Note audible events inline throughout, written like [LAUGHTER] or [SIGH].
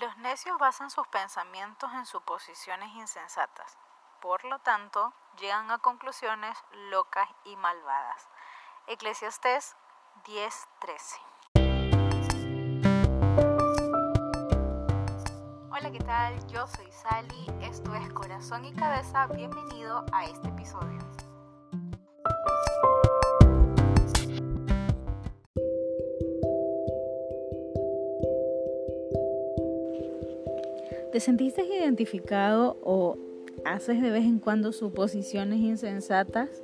Los necios basan sus pensamientos en suposiciones insensatas. Por lo tanto, llegan a conclusiones locas y malvadas. Eclesiastés 10:13. Hola, ¿qué tal? Yo soy Sally, esto es Corazón y Cabeza, bienvenido a este episodio. ¿Te sentiste identificado o haces de vez en cuando suposiciones insensatas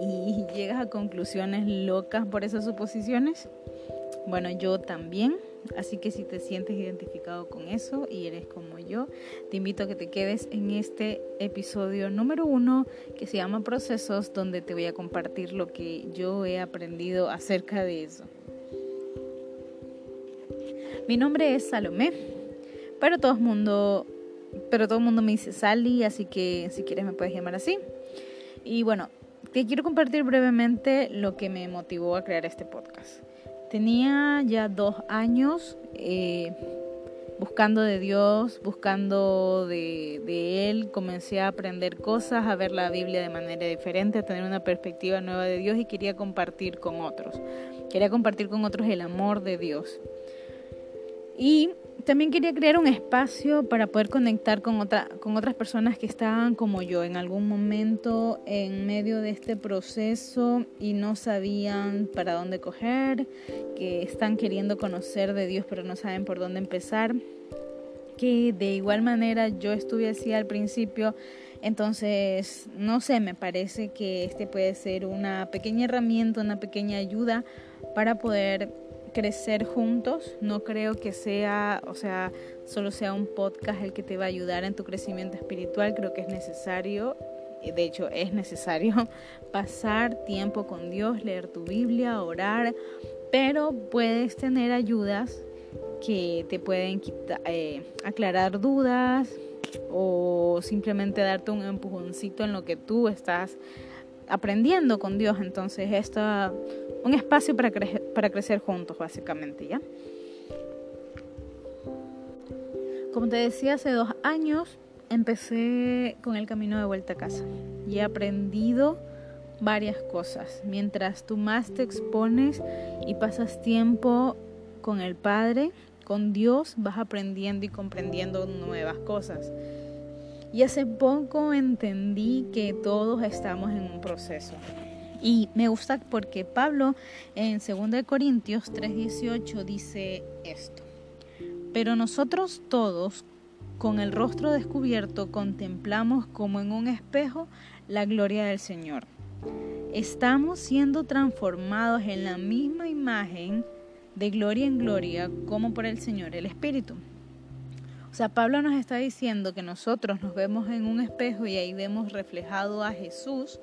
y llegas a conclusiones locas por esas suposiciones? Bueno, yo también. Así que si te sientes identificado con eso y eres como yo, te invito a que te quedes en este episodio número uno que se llama Procesos, donde te voy a compartir lo que yo he aprendido acerca de eso. Mi nombre es Salomé pero todo el mundo, pero todo el mundo me dice Sally, así que si quieres me puedes llamar así. Y bueno, te quiero compartir brevemente lo que me motivó a crear este podcast. Tenía ya dos años eh, buscando de Dios, buscando de, de, Él, comencé a aprender cosas, a ver la Biblia de manera diferente, a tener una perspectiva nueva de Dios y quería compartir con otros. Quería compartir con otros el amor de Dios. Y también quería crear un espacio para poder conectar con, otra, con otras personas que estaban como yo en algún momento en medio de este proceso y no sabían para dónde coger, que están queriendo conocer de Dios pero no saben por dónde empezar, que de igual manera yo estuve así al principio. Entonces, no sé, me parece que este puede ser una pequeña herramienta, una pequeña ayuda para poder crecer juntos. No creo que sea, o sea, solo sea un podcast el que te va a ayudar en tu crecimiento espiritual. Creo que es necesario, de hecho es necesario, [LAUGHS] pasar tiempo con Dios, leer tu Biblia, orar, pero puedes tener ayudas que te pueden eh, aclarar dudas o simplemente darte un empujoncito en lo que tú estás aprendiendo con Dios. Entonces, esto un espacio para, para crecer juntos, básicamente, ¿ya? Como te decía, hace dos años empecé con el camino de vuelta a casa y he aprendido varias cosas. Mientras tú más te expones y pasas tiempo con el Padre, con Dios, vas aprendiendo y comprendiendo nuevas cosas. Y hace poco entendí que todos estamos en un proceso. Y me gusta porque Pablo en 2 Corintios 3:18 dice esto. Pero nosotros todos, con el rostro descubierto, contemplamos como en un espejo la gloria del Señor. Estamos siendo transformados en la misma imagen de gloria en gloria como por el Señor el Espíritu. O sea, Pablo nos está diciendo que nosotros nos vemos en un espejo y ahí vemos reflejado a Jesús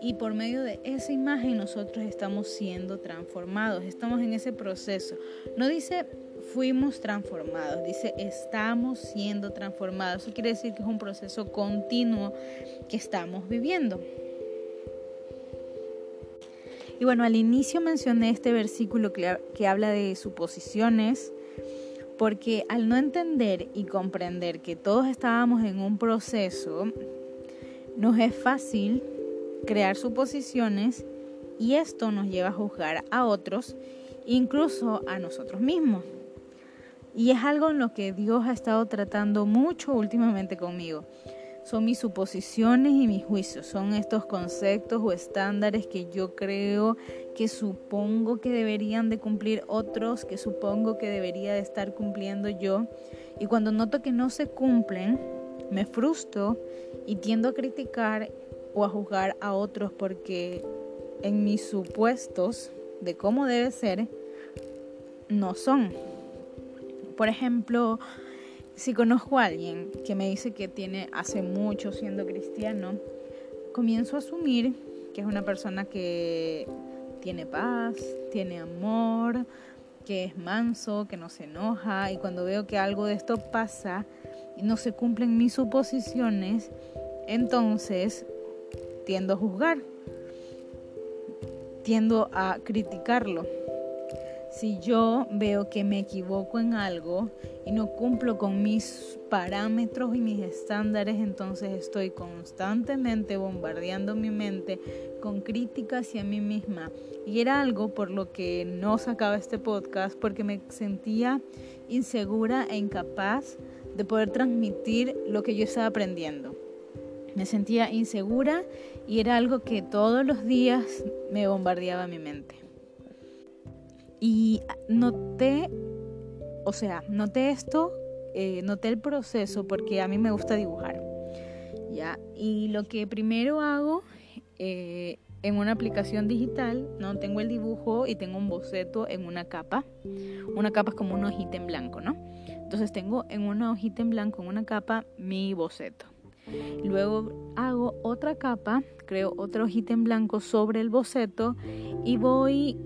y por medio de esa imagen nosotros estamos siendo transformados, estamos en ese proceso. No dice fuimos transformados, dice estamos siendo transformados. Eso quiere decir que es un proceso continuo que estamos viviendo. Y bueno, al inicio mencioné este versículo que, habla de suposiciones, porque al no entender y comprender que todos estábamos en un proceso, nos es fácil crear suposiciones y esto nos lleva a juzgar a otros, incluso a nosotros mismos. Y es algo en lo que Dios ha estado tratando mucho últimamente conmigo. Son mis suposiciones y mis juicios, son estos conceptos o estándares que yo creo que supongo que deberían de cumplir otros, que supongo que debería de estar cumpliendo yo. Y cuando noto que no se cumplen, me frustro y tiendo a criticar o a juzgar a otros porque en mis supuestos de cómo debe ser, no son. Por ejemplo, si conozco a alguien que me dice que tiene hace mucho siendo cristiano, comienzo a asumir que es una persona que tiene paz, tiene amor, que es manso, que no se enoja y cuando veo que algo de esto pasa y no se cumplen mis suposiciones, entonces tiendo a juzgar, tiendo a criticarlo. si yo veo que me equivoco en algo y no cumplo con mis parámetros y mis estándares, entonces estoy constantemente bombardeando mi mente con críticas hacia mí misma. Y era algo por lo que no sacaba este podcast, porque me sentía insegura e incapaz de poder transmitir lo que yo estaba aprendiendo. Me sentía insegura y era algo que todos los días me bombardeaba mi mente. Y noté, o sea, noté esto, eh, noté el proceso porque a mí me gusta dibujar. ¿ya? Y lo que primero hago eh, en una aplicación digital, ¿no? Tengo el dibujo y tengo un boceto en una capa. Una capa es como una hojita en blanco, ¿no? Entonces tengo en una hojita en blanco, en una capa, mi boceto. Luego hago otra capa, creo otra hojita en blanco sobre el boceto y voy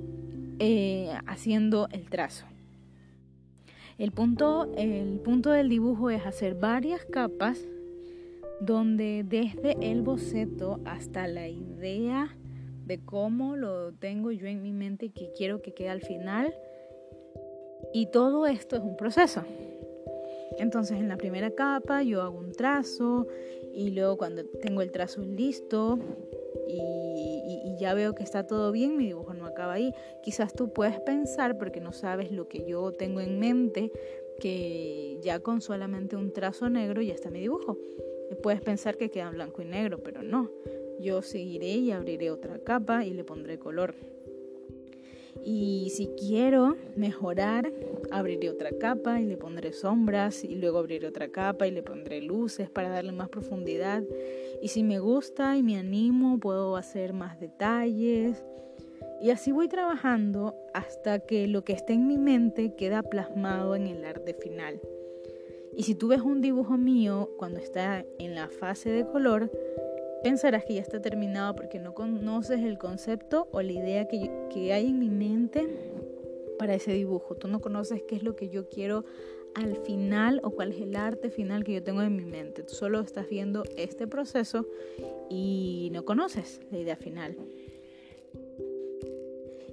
eh, haciendo el trazo. El punto, el punto del dibujo es hacer varias capas donde desde el boceto hasta la idea de cómo lo tengo yo en mi mente y que quiero que quede al final. Y todo esto es un proceso. Entonces en la primera capa yo hago un trazo y luego cuando tengo el trazo listo y, ya veo que está todo bien, mi dibujo no acaba ahí. Quizás tú puedes pensar, porque no sabes lo que yo tengo en mente, que ya con solamente un trazo negro ya está mi dibujo. puedes pensar que queda blanco y negro, pero no. Yo seguiré y abriré otra capa y le pondré color. Y si quiero mejorar, abriré otra capa y le pondré sombras y luego abriré otra capa y le pondré luces para darle más profundidad. Y si me gusta y me animo, puedo hacer más detalles. Y así voy trabajando hasta que lo que esté en mi mente queda plasmado en el arte final. Y si tú ves un dibujo mío cuando está en la fase de color, pensarás que ya está terminado porque no conoces el concepto o la idea que, hay en mi mente para ese dibujo. Tú no conoces qué es lo que yo quiero al final o cuál es el arte final que yo tengo en mi mente. Tú solo estás viendo este proceso y no conoces la idea final.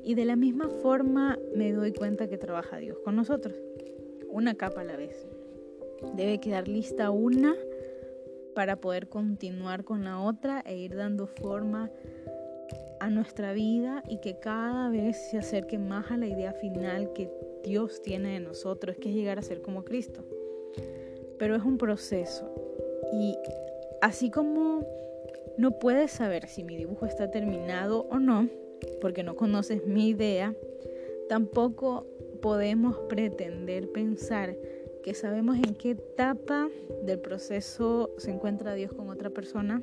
Y de la misma forma me doy cuenta que trabaja Dios con nosotros, una capa a la vez. Debe quedar lista una para poder continuar con la otra e ir dando forma a nuestra vida y que cada vez se acerque más a la idea final que Dios tiene de nosotros, que es llegar a ser como Cristo. Pero es un proceso y así como no puedes saber si mi dibujo está terminado o no, porque no conoces mi idea, tampoco podemos pretender pensar que sabemos en qué etapa del proceso se encuentra Dios con otra persona,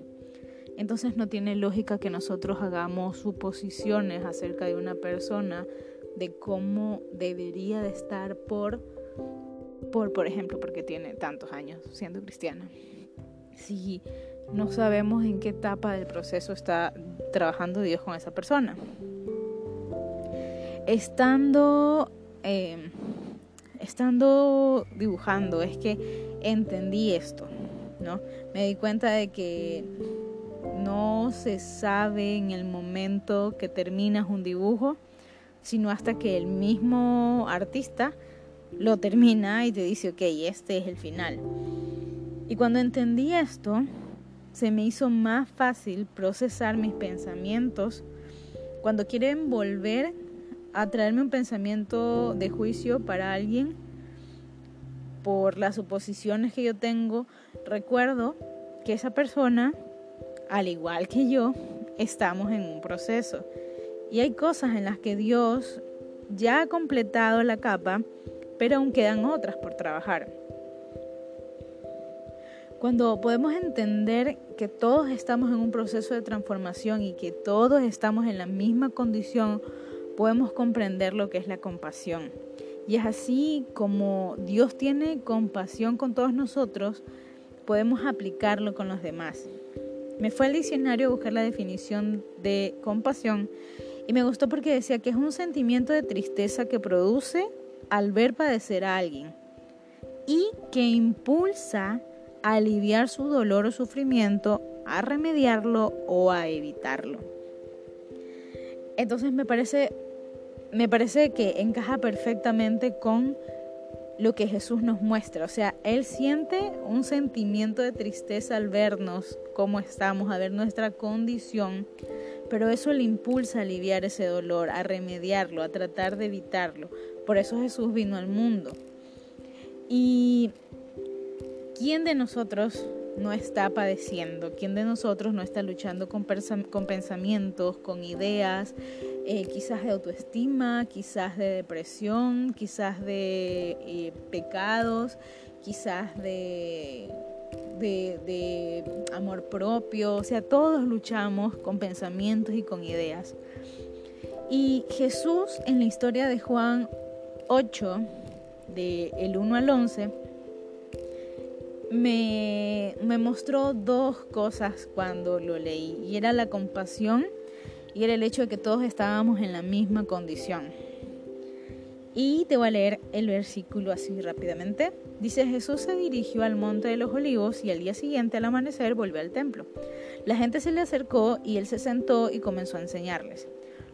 entonces no tiene lógica que nosotros hagamos suposiciones acerca de una persona, de cómo debería de estar por, por, por ejemplo, porque tiene tantos años siendo cristiana. Si no sabemos en qué etapa del proceso está trabajando Dios con esa persona. Estando eh, estando dibujando es que entendí esto, ¿no? Me di cuenta de que no se sabe en el momento que terminas un dibujo, sino hasta que el mismo artista lo termina y te dice, ok, este es el final. Y cuando entendí esto, se me hizo más fácil procesar mis pensamientos cuando quieren volver a traerme un pensamiento de juicio para alguien por las suposiciones que yo tengo, recuerdo que esa persona, al igual que yo, estamos en un proceso. Y hay cosas en las que Dios ya ha completado la capa, pero aún quedan otras por trabajar. Cuando podemos entender que todos estamos en un proceso de transformación y que todos estamos en la misma condición podemos comprender lo que es la compasión. Y es así como Dios tiene compasión con todos nosotros, podemos aplicarlo con los demás. Me fue al diccionario a buscar la definición de compasión y me gustó porque decía que es un sentimiento de tristeza que produce al ver padecer a alguien y que impulsa a aliviar su dolor o sufrimiento, a remediarlo o a evitarlo. Entonces me parece me parece que encaja perfectamente con lo que Jesús nos muestra. O sea, Él siente un sentimiento de tristeza al vernos cómo estamos, a ver nuestra condición, pero eso le impulsa a aliviar ese dolor, a remediarlo, a tratar de evitarlo. Por eso Jesús vino al mundo. ¿Y quién de nosotros no está padeciendo? ¿Quién de nosotros no está luchando con, pensamientos, con ideas, eh, quizás de autoestima, quizás de depresión, quizás de eh, pecados, quizás de, de, de amor propio? O sea, todos luchamos con pensamientos y con ideas. Y Jesús en la historia de Juan 8, del el 1 al 11, me, me mostró dos cosas cuando lo leí, y era la compasión y era el hecho de que todos estábamos en la misma condición. Y te voy a leer el versículo así rápidamente. Dice, Jesús se dirigió al monte de los olivos y al día siguiente al amanecer volvió al templo. La gente se le acercó y él se sentó y comenzó a enseñarles.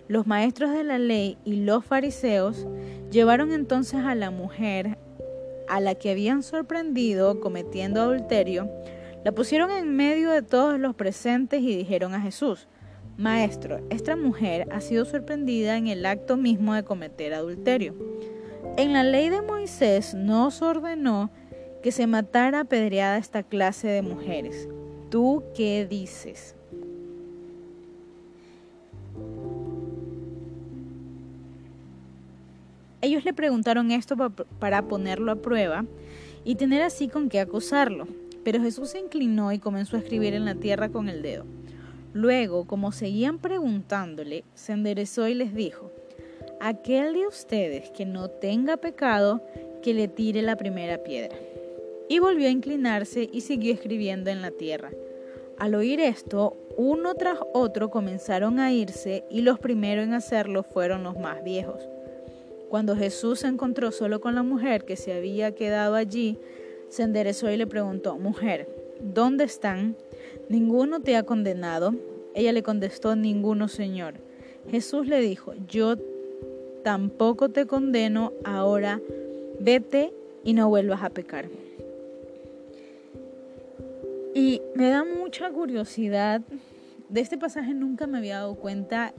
Los maestros de la ley y los fariseos llevaron entonces a la mujer a la que habían sorprendido cometiendo adulterio, la pusieron en medio de todos los presentes y dijeron a Jesús, Maestro, esta mujer ha sido sorprendida en el acto mismo de cometer adulterio. En la ley de Moisés nos ordenó que se matara apedreada esta clase de mujeres. ¿Tú qué dices? Ellos le preguntaron esto para ponerlo a prueba y tener así con qué acusarlo. Pero Jesús se inclinó y comenzó a escribir en la tierra con el dedo. Luego, como seguían preguntándole, se enderezó y les dijo, Aquel de ustedes que no tenga pecado, que le tire la primera piedra. Y volvió a inclinarse y siguió escribiendo en la tierra. Al oír esto, uno tras otro comenzaron a irse y los primeros en hacerlo fueron los más viejos. Cuando Jesús se encontró solo con la mujer que se había quedado allí, se enderezó y le preguntó, Mujer, ¿dónde están? ¿Ninguno te ha condenado? Ella le contestó, Ninguno, Señor. Jesús le dijo, Yo tampoco te condeno, ahora vete y no vuelvas a pecar. Y me da mucha curiosidad, de este pasaje nunca me había dado cuenta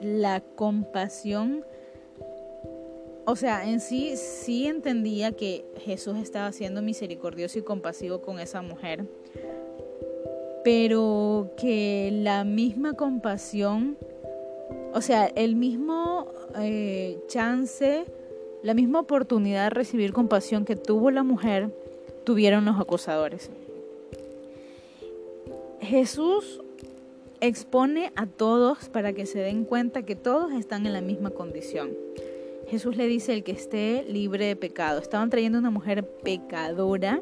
la compasión o sea, en sí sí entendía que Jesús estaba siendo misericordioso y compasivo con esa mujer, pero que la misma compasión, o sea, el mismo eh, chance, la misma oportunidad de recibir compasión que tuvo la mujer, tuvieron los acusadores. Jesús expone a todos para que se den cuenta que todos están en la misma condición. Jesús le dice el que esté libre de pecado. Estaban trayendo una mujer pecadora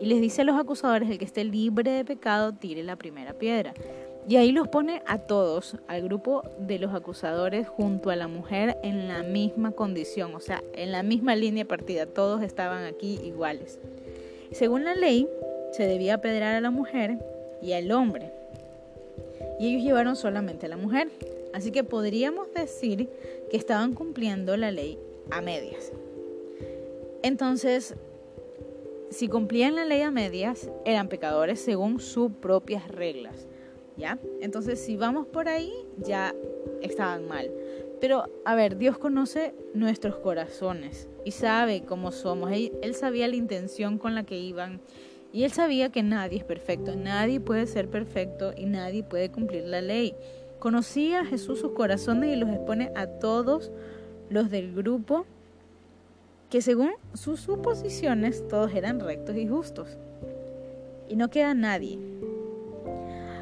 y les dice a los acusadores el que esté libre de pecado tire la primera piedra. Y ahí los pone a todos, al grupo de los acusadores junto a la mujer en la misma condición, o sea, en la misma línea partida, todos estaban aquí iguales. Según la ley, se debía apedrear a la mujer y al hombre. Y ellos llevaron solamente a la mujer. Así que podríamos decir que estaban cumpliendo la ley a medias. Entonces, si cumplían la ley a medias, eran pecadores según sus propias reglas. ¿Ya? Entonces, si vamos por ahí, ya estaban mal. Pero, a ver, Dios conoce nuestros corazones y sabe cómo somos. Él, él, sabía la intención con la que iban y él sabía que nadie es perfecto, nadie puede ser perfecto y nadie puede cumplir la ley. Conocía a Jesús sus corazones y los expone a todos los del grupo que según sus suposiciones todos eran rectos y justos. Y no queda nadie.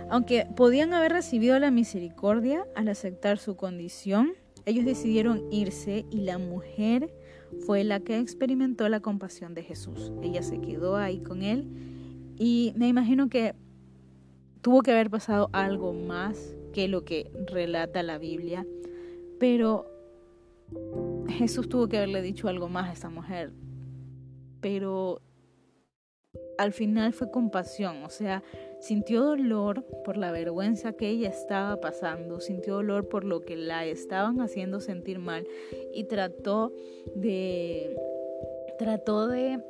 Aunque podían haber recibido la misericordia al aceptar su condición, ellos decidieron irse y la mujer fue la que experimentó la compasión de Jesús. Ella se quedó ahí con él y me imagino que tuvo que haber pasado algo más que lo que relata la Biblia, pero Jesús tuvo que haberle dicho algo más a esta mujer, pero al final fue compasión, o sea, Sintió dolor por la vergüenza que ella estaba pasando, sintió dolor por lo que la estaban haciendo sentir mal y trató de trató de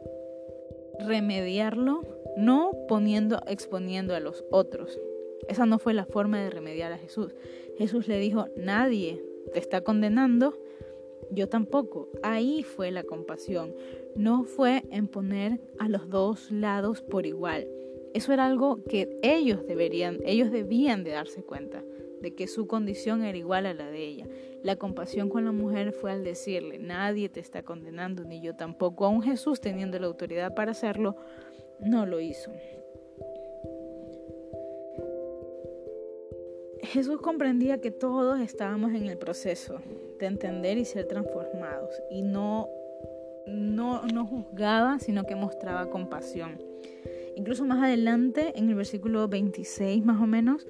remediarlo no poniendo exponiendo a los otros. Esa no fue la forma de remediar a Jesús. Jesús le dijo, "Nadie te está condenando, yo tampoco." Ahí fue la compasión. No fue en poner a los dos lados por igual. Eso era algo que ellos deberían, ellos debían de darse cuenta de que su condición era igual a la de ella. La compasión con la mujer fue al decirle, nadie te está condenando, ni yo tampoco. Aún Jesús, teniendo la autoridad para hacerlo, no lo hizo. Jesús comprendía que todos estábamos en el proceso de entender y ser transformados y no, no, no juzgaba, sino que mostraba compasión. Incluso más adelante, en el versículo 26 más o menos,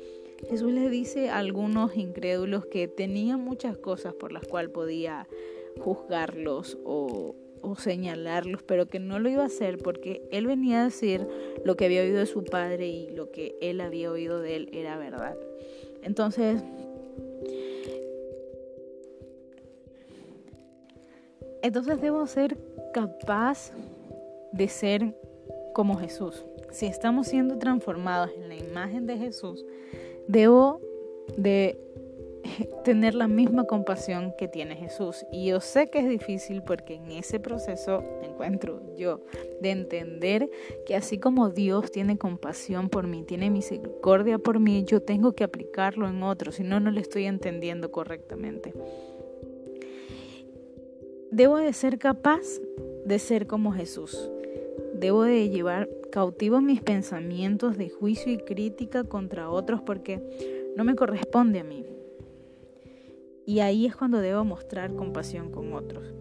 Jesús les dice a algunos incrédulos que tenían muchas cosas por las cuales podía juzgarlos o, o señalarlos, pero que no lo iba a hacer porque él venía a decir lo que había oído de su padre y lo que él había oído de él era verdad. Entonces, entonces debo ser capaz de ser como Jesús. Si estamos siendo transformados en la imagen de Jesús, debo de [LAUGHS] tener la misma compasión que tiene Jesús. Y yo sé que es difícil porque en ese proceso me encuentro yo de entender que así como Dios tiene compasión por mí, tiene misericordia por mí, yo tengo que aplicarlo en otros, si no, no le estoy entendiendo correctamente. Debo de ser capaz de ser como Jesús. Debo de llevar cautivo mis pensamientos de juicio y crítica contra otros porque no me corresponde a mí. Y ahí es cuando debo mostrar compasión con otros,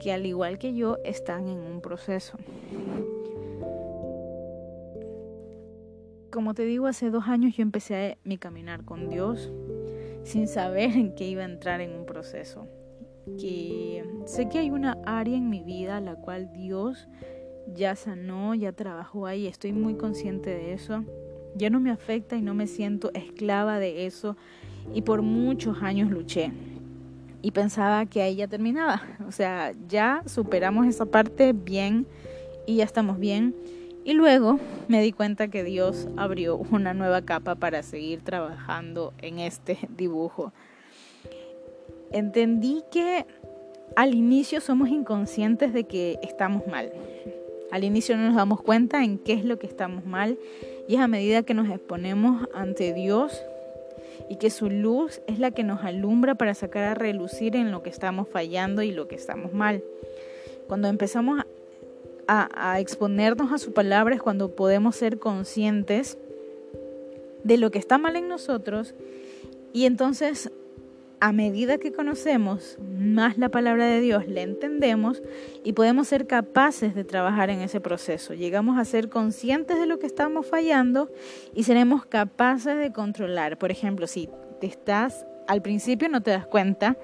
que al igual que yo están en un proceso. Como te digo, hace dos años yo empecé mi caminar con Dios sin saber en qué iba a entrar en un proceso. Que sé que hay una área en mi vida la cual Dios ya sanó, ya trabajó ahí, estoy muy consciente de eso. Ya no me afecta y no me siento esclava de eso y por muchos años luché y pensaba que ahí ya terminaba. O sea, ya superamos esa parte bien y ya estamos bien. Y luego me di cuenta que Dios abrió una nueva capa para seguir trabajando en este dibujo. Entendí que al inicio somos inconscientes de que estamos mal. Al inicio no nos damos cuenta en qué es lo que estamos mal y es a medida que nos exponemos ante Dios y que su luz es la que nos alumbra para sacar a relucir en lo que estamos fallando y lo que estamos mal. Cuando empezamos a, exponernos a su palabra es cuando podemos ser conscientes de lo que está mal en nosotros y entonces a medida que conocemos más la palabra de Dios, la entendemos y podemos ser capaces de trabajar en ese proceso. Llegamos a ser conscientes de lo que estamos fallando y seremos capaces de controlar. Por ejemplo, si te estás, al principio no te das cuenta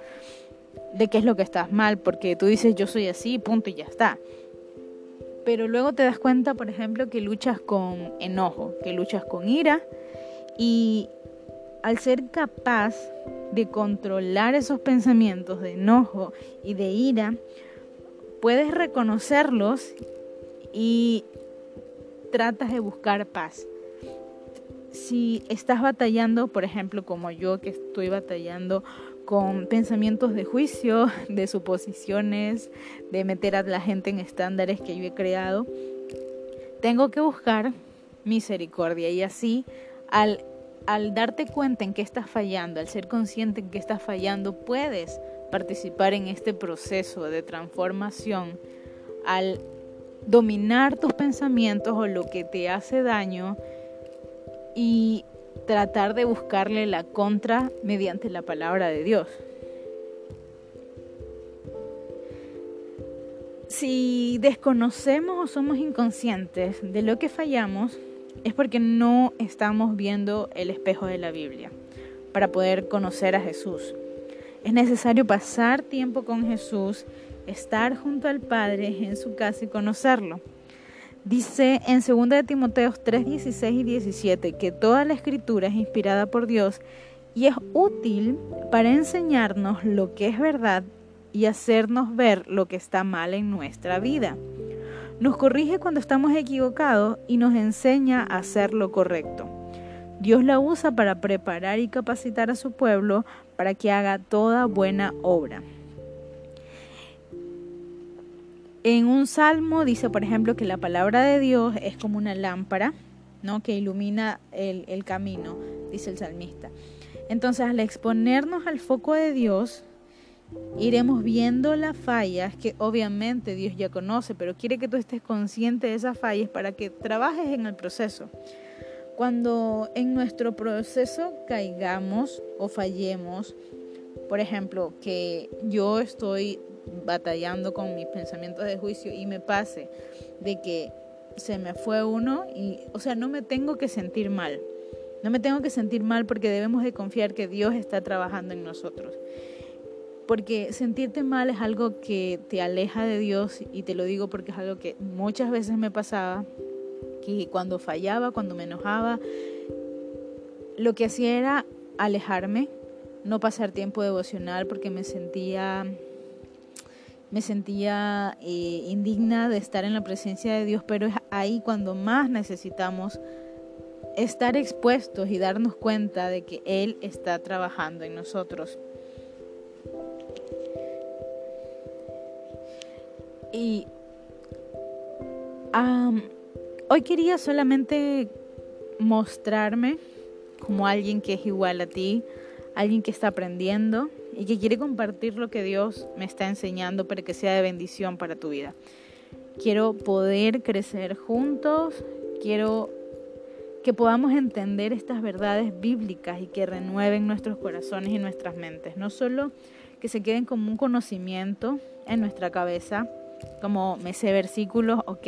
de qué es lo que estás mal, porque tú dices yo soy así, punto y ya está. Pero luego te das cuenta, por ejemplo, que luchas con enojo, que luchas con ira y al ser capaz de controlar esos pensamientos de enojo y de ira, puedes reconocerlos y tratas de buscar paz. Si estás batallando, por ejemplo, como yo que estoy batallando con pensamientos de juicio, [LAUGHS] de suposiciones, de meter a la gente en estándares que yo he creado, tengo que buscar misericordia y así al al darte cuenta en qué estás fallando, al ser consciente en qué estás fallando, puedes participar en este proceso de transformación al dominar tus pensamientos o lo que te hace daño y tratar de buscarle la contra mediante la palabra de Dios. Si desconocemos o somos inconscientes de lo que fallamos, es porque no estamos viendo el espejo de la Biblia para poder conocer a Jesús. Es necesario pasar tiempo con Jesús, estar junto al Padre en su casa y conocerlo. Dice en 2 de Timoteo 3, 16 y 17 que toda la escritura es inspirada por Dios y es útil para enseñarnos lo que es verdad y hacernos ver lo que está mal en nuestra vida. Nos corrige cuando estamos equivocados y nos enseña a hacer lo correcto. Dios la usa para preparar y capacitar a su pueblo para que haga toda buena obra. En un salmo dice, por ejemplo, que la palabra de Dios es como una lámpara, ¿no? Que ilumina el, el camino, dice el salmista. Entonces, al exponernos al foco de Dios, iremos viendo las fallas que obviamente Dios ya conoce, pero quiere que tú estés consciente de esas fallas para que trabajes en el proceso. Cuando en nuestro proceso caigamos o fallemos, por ejemplo, que yo estoy batallando con mis pensamientos de juicio y me pase de que se me fue uno y, o sea, no me tengo que sentir mal. No me tengo que sentir mal porque debemos de confiar que Dios está trabajando en nosotros. Porque sentirte mal es algo que te aleja de Dios y te lo digo porque es algo que muchas veces me pasaba, que cuando fallaba, cuando me enojaba, lo que hacía era alejarme, no pasar tiempo devocional porque me sentía me sentía eh, indigna de estar en la presencia de Dios, pero es ahí cuando más necesitamos estar expuestos y darnos cuenta de que Él está trabajando en nosotros. Y hoy quería solamente mostrarme como alguien que es igual a ti, alguien que está aprendiendo y que quiere compartir lo que Dios me está enseñando para que sea de bendición para tu vida. Quiero poder crecer juntos, quiero que podamos entender estas verdades bíblicas y que renueven nuestros corazones y nuestras mentes, no solo que se queden como un conocimiento en nuestra cabeza, como me sé versículos, ok,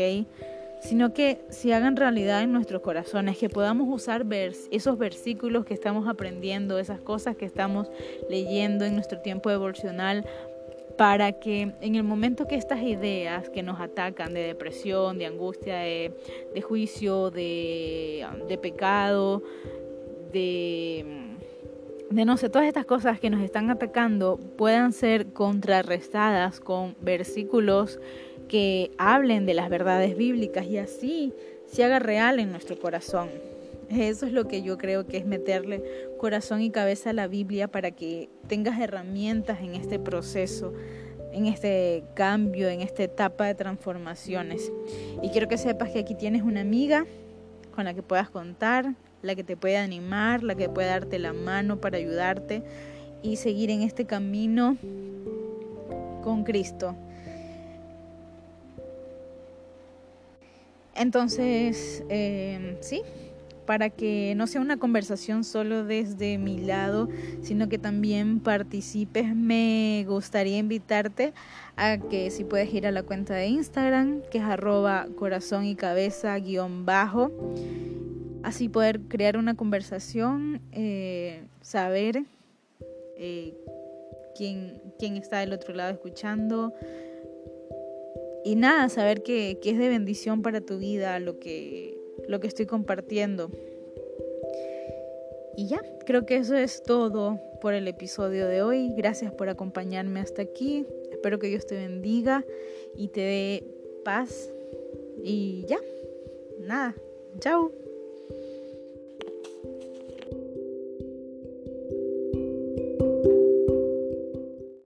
sino que se hagan realidad en nuestros corazones, que podamos usar esos versículos que estamos aprendiendo, esas cosas que estamos leyendo en nuestro tiempo devocional, para que en el momento que estas ideas que nos atacan de depresión, de angustia, de, juicio, de pecado, de de no sé, todas estas cosas que nos están atacando puedan ser contrarrestadas con versículos que hablen de las verdades bíblicas y así se haga real en nuestro corazón. Eso es lo que yo creo que es meterle corazón y cabeza a la Biblia para que tengas herramientas en este proceso, en este cambio, en esta etapa de transformaciones. Y quiero que sepas que aquí tienes una amiga con la que puedas contar, la que te puede animar, la que puede darte la mano para ayudarte y seguir en este camino con Cristo. Entonces, em, sí, para que no sea una conversación solo desde mi lado, sino que también participes, me gustaría invitarte a que si puedes ir a la cuenta de Instagram, que es arroba corazón y cabeza guion bajo, así poder crear una conversación, eh, saber eh, quién, quién está del otro lado escuchando, y nada, saber que, es de bendición para tu vida lo que, lo que estoy compartiendo. Y ya, creo que eso es todo por el episodio de hoy. Gracias por acompañarme hasta aquí. Espero que Dios te bendiga y te dé paz. Y ya, nada, chao.